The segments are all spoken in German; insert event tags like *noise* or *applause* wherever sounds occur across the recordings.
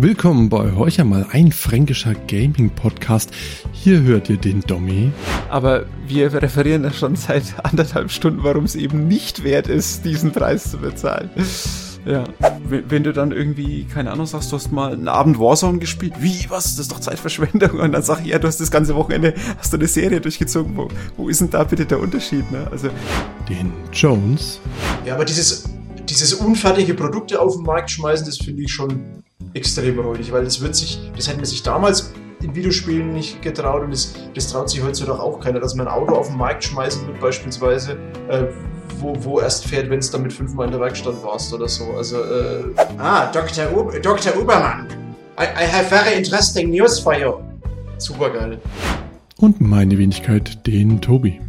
Willkommen bei euch einmal ein fränkischer Gaming-Podcast. Hier hört ihr den Dommy. Aber wir referieren ja schon seit anderthalb Stunden, warum es eben nicht wert ist, diesen Preis zu bezahlen. Ja, wenn du dann irgendwie, keine Ahnung, sagst, du hast mal einen Abend Warzone gespielt, wie, was, das ist doch Zeitverschwendung und dann sag ich, ja, du hast das ganze Wochenende, hast du eine Serie durchgezogen, wo, wo ist denn da bitte der Unterschied, ne? Also. Den Jones. Ja, aber dieses, dieses unfertige Produkte auf den Markt schmeißen, das finde ich schon extrem räudig, weil das wird sich, das hätte man sich damals in Videospielen nicht getraut und das, das traut sich heutzutage auch keiner, dass man ein Auto auf den Markt schmeißen wird, beispielsweise, äh, wo, wo erst fährt, wenn es damit fünfmal in der Werkstatt warst oder so. Also, äh ah, Dr. U Dr. Ubermann. I, I have very interesting news for you. Super geil. Und meine Wenigkeit, den Tobi.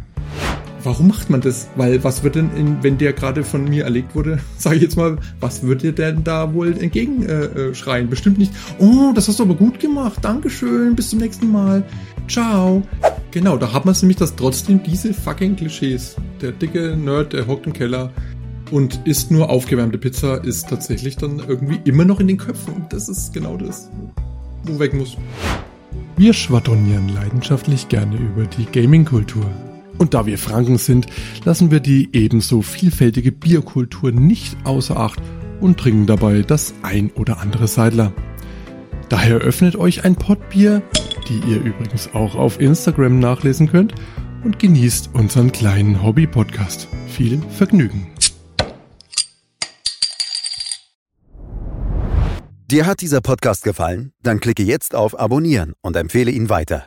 Warum macht man das? Weil was wird denn, in, wenn der gerade von mir erlegt wurde, *laughs* sage ich jetzt mal, was wird dir denn da wohl entgegenschreien? Äh, äh Bestimmt nicht. Oh, das hast du aber gut gemacht. Dankeschön. Bis zum nächsten Mal. Ciao. Genau, da hat man es nämlich, dass trotzdem diese fucking Klischees. Der dicke Nerd, der hockt im Keller und isst nur aufgewärmte Pizza, ist tatsächlich dann irgendwie immer noch in den Köpfen. Und das ist genau das, wo weg muss. Wir schwadronieren leidenschaftlich gerne über die Gaming-Kultur. Und da wir Franken sind, lassen wir die ebenso vielfältige Bierkultur nicht außer Acht und trinken dabei das ein oder andere Seidler. Daher öffnet euch ein Pottbier, die ihr übrigens auch auf Instagram nachlesen könnt, und genießt unseren kleinen Hobby-Podcast. Viel Vergnügen! Dir hat dieser Podcast gefallen? Dann klicke jetzt auf Abonnieren und empfehle ihn weiter.